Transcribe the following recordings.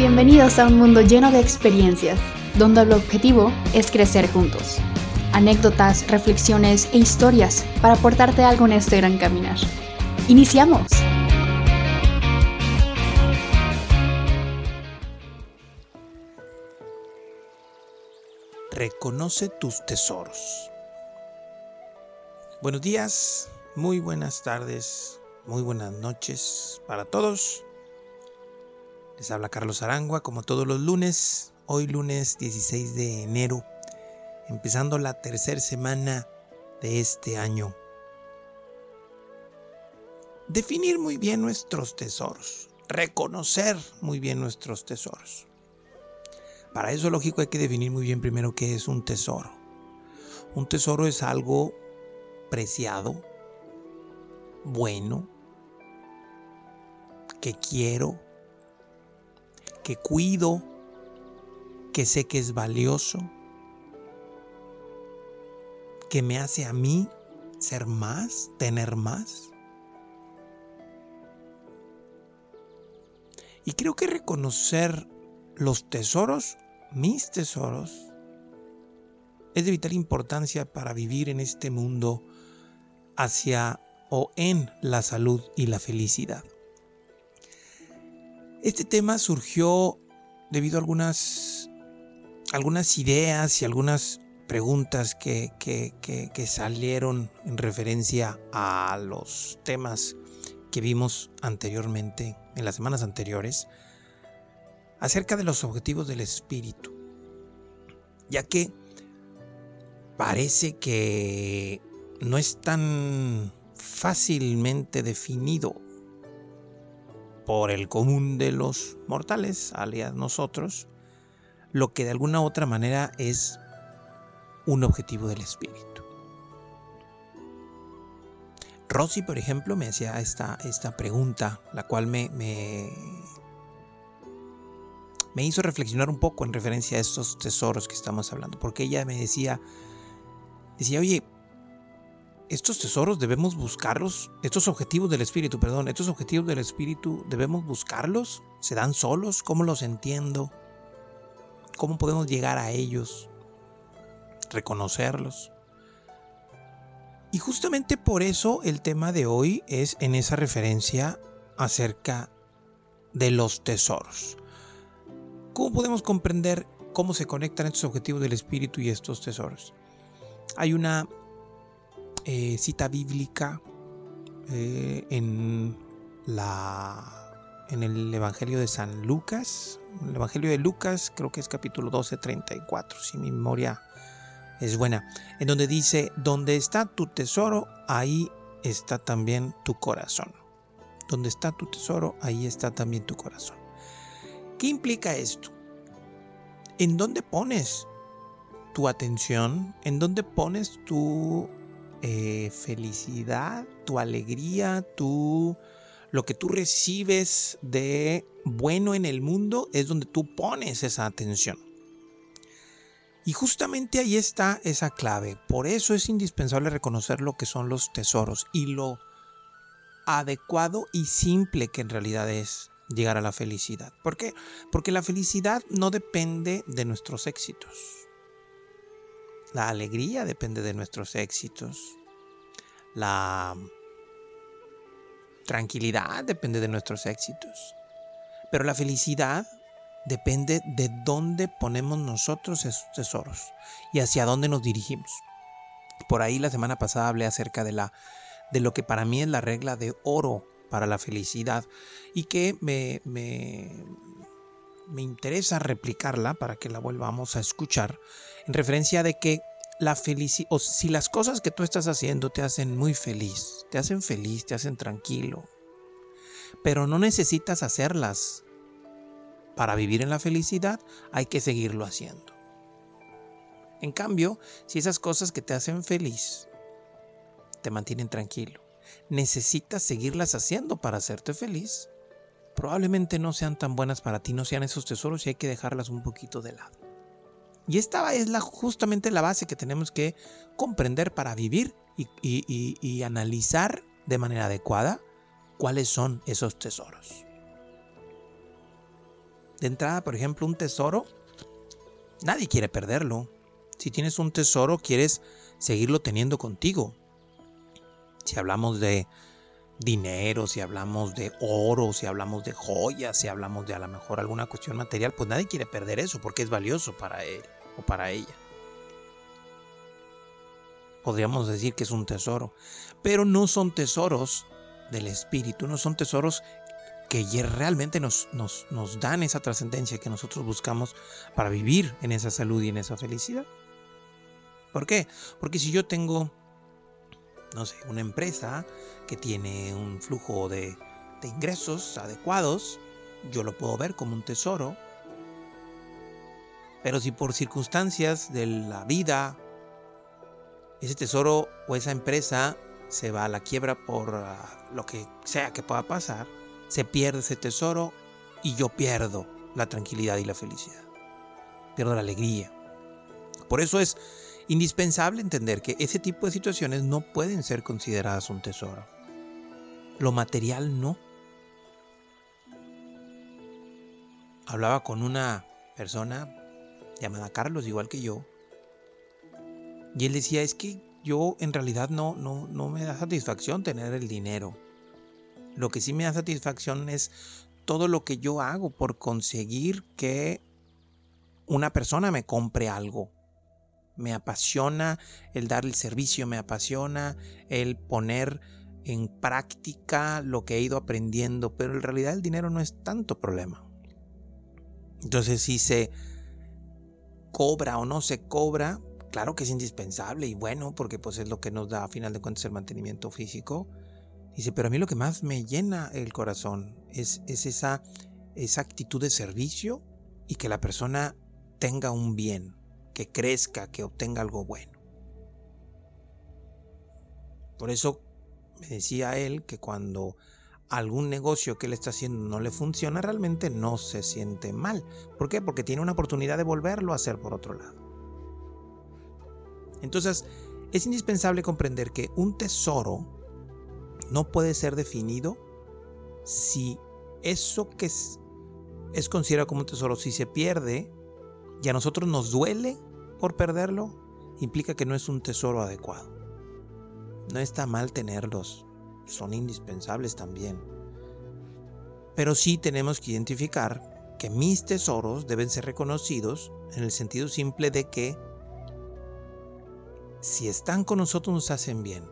Bienvenidos a un mundo lleno de experiencias, donde el objetivo es crecer juntos. Anécdotas, reflexiones e historias para aportarte algo en este gran caminar. ¡Iniciamos! Reconoce tus tesoros. Buenos días, muy buenas tardes, muy buenas noches para todos. Les habla Carlos Arangua como todos los lunes, hoy lunes 16 de enero, empezando la tercera semana de este año. Definir muy bien nuestros tesoros, reconocer muy bien nuestros tesoros. Para eso, lógico, hay que definir muy bien primero qué es un tesoro. Un tesoro es algo preciado, bueno, que quiero, que cuido, que sé que es valioso, que me hace a mí ser más, tener más. Y creo que reconocer los tesoros, mis tesoros, es de vital importancia para vivir en este mundo hacia o en la salud y la felicidad. Este tema surgió debido a algunas, ideas y algunas preguntas que, salieron en referencia a los temas que vimos anteriormente, en las semanas anteriores, acerca de los objetivos del espíritu, ya que parece que no es tan fácilmente definido por el común de los mortales, alias nosotros, lo que de alguna u otra manera es un objetivo del espíritu. Rosy, por ejemplo, me hacía esta, esta pregunta, la cual me, me, me hizo reflexionar un poco en referencia a estos tesoros que estamos hablando, porque ella me decía, decía, oye, estos tesoros debemos buscarlos, estos objetivos del espíritu, perdón, estos objetivos del espíritu debemos buscarlos, se dan solos, ¿cómo los entiendo? ¿Cómo podemos llegar a ellos? Reconocerlos. Y justamente por eso el tema de hoy es en esa referencia acerca de los tesoros. ¿Cómo podemos comprender cómo se conectan estos objetivos del espíritu y estos tesoros? Hay una eh, cita bíblica eh, en, la, en el Evangelio de San Lucas. El Evangelio de Lucas creo que es capítulo 12, 34, si mi memoria es buena. En donde dice, donde está tu tesoro, ahí está también tu corazón. Donde está tu tesoro, ahí está también tu corazón. ¿Qué implica esto? ¿En dónde pones tu atención? ¿En dónde pones tu eh, felicidad, tu alegría, tu, lo que tú recibes de bueno en el mundo es donde tú pones esa atención. Y justamente ahí está esa clave. Por eso es indispensable reconocer lo que son los tesoros y lo adecuado y simple que en realidad es llegar a la felicidad. ¿Por qué? Porque la felicidad no depende de nuestros éxitos. La alegría depende de nuestros éxitos. La tranquilidad depende de nuestros éxitos. Pero la felicidad depende de dónde ponemos nosotros esos tesoros y hacia dónde nos dirigimos. Por ahí la semana pasada hablé acerca de la de lo que para mí es la regla de oro para la felicidad y que me, me, me interesa replicarla para que la volvamos a escuchar en referencia de que la felicidad, o si las cosas que tú estás haciendo te hacen muy feliz, te hacen feliz, te hacen tranquilo, pero no necesitas hacerlas para vivir en la felicidad, hay que seguirlo haciendo. En cambio, si esas cosas que te hacen feliz te mantienen tranquilo, necesitas seguirlas haciendo para hacerte feliz, probablemente no sean tan buenas para ti, no sean esos tesoros y hay que dejarlas un poquito de lado. Y esta es la, justamente la base que tenemos que comprender para vivir y, y analizar de manera adecuada cuáles son esos tesoros. De entrada, por ejemplo, un tesoro, nadie quiere perderlo. Si tienes un tesoro, quieres seguirlo teniendo contigo. Si hablamos de dinero, si hablamos de oro, si hablamos de joyas, si hablamos de a lo mejor alguna cuestión material, pues nadie quiere perder eso porque es valioso para él o para ella. Podríamos decir que es un tesoro, pero no son tesoros del espíritu, no son tesoros que realmente nos, nos, nos dan esa trascendencia que nosotros buscamos para vivir en esa salud y en esa felicidad. ¿Por qué? Porque si yo tengo no sé, una empresa que tiene un flujo de, ingresos adecuados, yo lo puedo ver como un tesoro. Pero si por circunstancias de la vida ese tesoro o esa empresa se va a la quiebra por ah, lo que sea que pueda pasar, se pierde ese tesoro y yo pierdo la tranquilidad y la felicidad. Pierdo la alegría. Por eso es indispensable entender que ese tipo de situaciones no pueden ser consideradas un tesoro. Lo material no. Hablaba con una persona llamada Carlos, igual que yo, y él decía, es que yo en realidad no, no, no me da satisfacción tener el dinero. Lo que sí me da satisfacción es todo lo que yo hago por conseguir que una persona me compre algo me apasiona el dar el servicio, me apasiona el poner en práctica lo que he ido aprendiendo, pero en realidad el dinero no es tanto problema. Entonces, si se cobra o no se cobra, claro que es indispensable y bueno, porque pues es lo que nos da a final de cuentas el mantenimiento físico. Dice, pero a mí lo que más me llena el corazón es, es esa, esa actitud de servicio y que la persona tenga un bien, que crezca, que obtenga algo bueno. Por eso me decía él que cuando algún negocio que él está haciendo no le funciona, realmente no se siente mal. ¿Por qué? Porque tiene una oportunidad de volverlo a hacer por otro lado. Entonces, es indispensable comprender que un tesoro no puede ser definido si eso que es, es considerado como un tesoro, si se pierde, y a nosotros nos duele por perderlo, implica que no es un tesoro adecuado. No está mal tenerlos, son indispensables también. Pero sí tenemos que identificar que mis tesoros deben ser reconocidos en el sentido simple de que si están con nosotros nos hacen bien.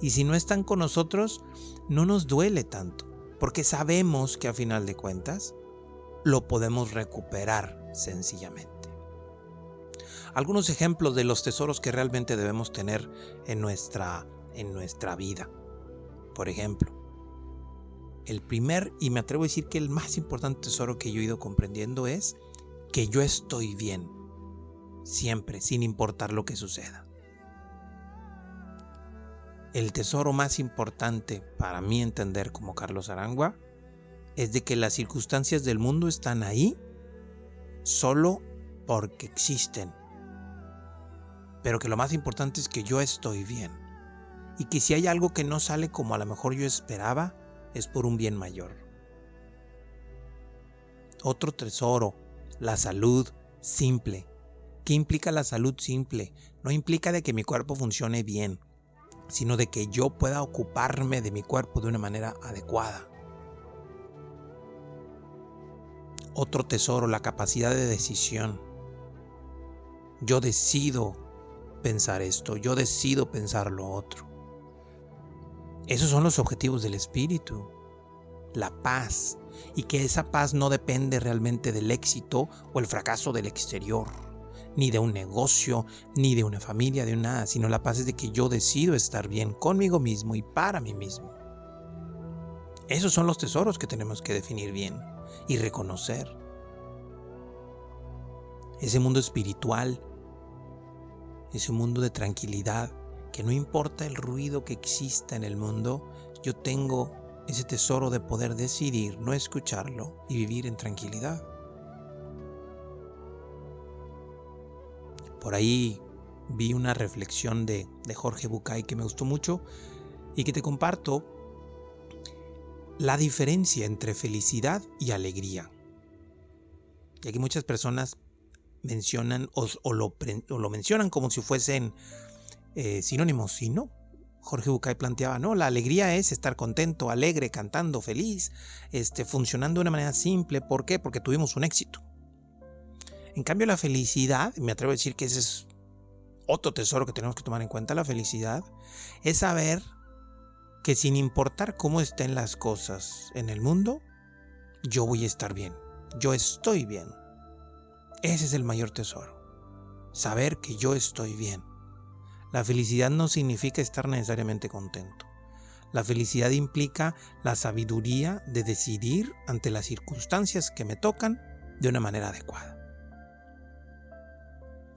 Y si no están con nosotros, no nos duele tanto. Porque sabemos que a final de cuentas lo podemos recuperar sencillamente algunos ejemplos de los tesoros que realmente debemos tener en nuestra, en nuestra vida. Por ejemplo, el primer y me atrevo a decir que el más importante tesoro que yo he ido comprendiendo es que yo estoy bien, siempre, sin importar lo que suceda. El tesoro más importante para mí entender como Carlos Arangua es de que las circunstancias del mundo están ahí solo porque existen pero que lo más importante es que yo estoy bien. Y que si hay algo que no sale como a lo mejor yo esperaba, es por un bien mayor. Otro tesoro, la salud simple. ¿Qué implica la salud simple? No implica de que mi cuerpo funcione bien, sino de que yo pueda ocuparme de mi cuerpo de una manera adecuada. Otro tesoro, la capacidad de decisión. Yo decido pensar esto, yo decido pensar lo otro. Esos son los objetivos del espíritu, la paz, y que esa paz no depende realmente del éxito o el fracaso del exterior, ni de un negocio, ni de una familia, de nada, sino la paz es de que yo decido estar bien conmigo mismo y para mí mismo. Esos son los tesoros que tenemos que definir bien y reconocer. Ese mundo espiritual ese mundo de tranquilidad, que no importa el ruido que exista en el mundo, yo tengo ese tesoro de poder decidir no escucharlo y vivir en tranquilidad. Por ahí vi una reflexión de, de Jorge Bucay que me gustó mucho y que te comparto la diferencia entre felicidad y alegría. Y aquí muchas personas mencionan o, lo, mencionan como si fuesen eh, sinónimos, y no. Jorge Bucay planteaba, no, la alegría es estar contento, alegre, cantando, feliz, este, funcionando de una manera simple. ¿Por qué? Porque tuvimos un éxito. En cambio, la felicidad, me atrevo a decir que ese es otro tesoro que tenemos que tomar en cuenta, la felicidad, es saber que sin importar cómo estén las cosas en el mundo, yo voy a estar bien, yo estoy bien. Ese es el mayor tesoro, saber que yo estoy bien. La felicidad no significa estar necesariamente contento. La felicidad implica la sabiduría de decidir ante las circunstancias que me tocan de una manera adecuada.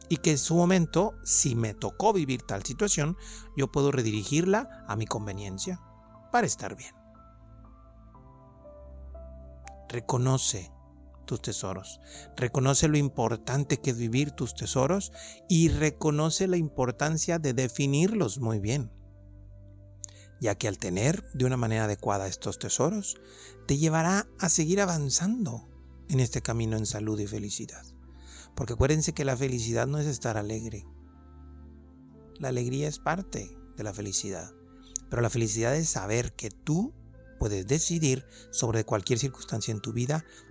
Y que en su momento, si me tocó vivir tal situación, yo puedo redirigirla a mi conveniencia para estar bien. Reconoce tus tesoros. Reconoce lo importante que es vivir tus tesoros y reconoce la importancia de definirlos muy bien. Ya que al tener de una manera adecuada estos tesoros, te llevará a seguir avanzando en este camino en salud y felicidad. Porque acuérdense que la felicidad no es estar alegre. La alegría es parte de la felicidad. Pero la felicidad es saber que tú puedes decidir sobre cualquier circunstancia en tu vida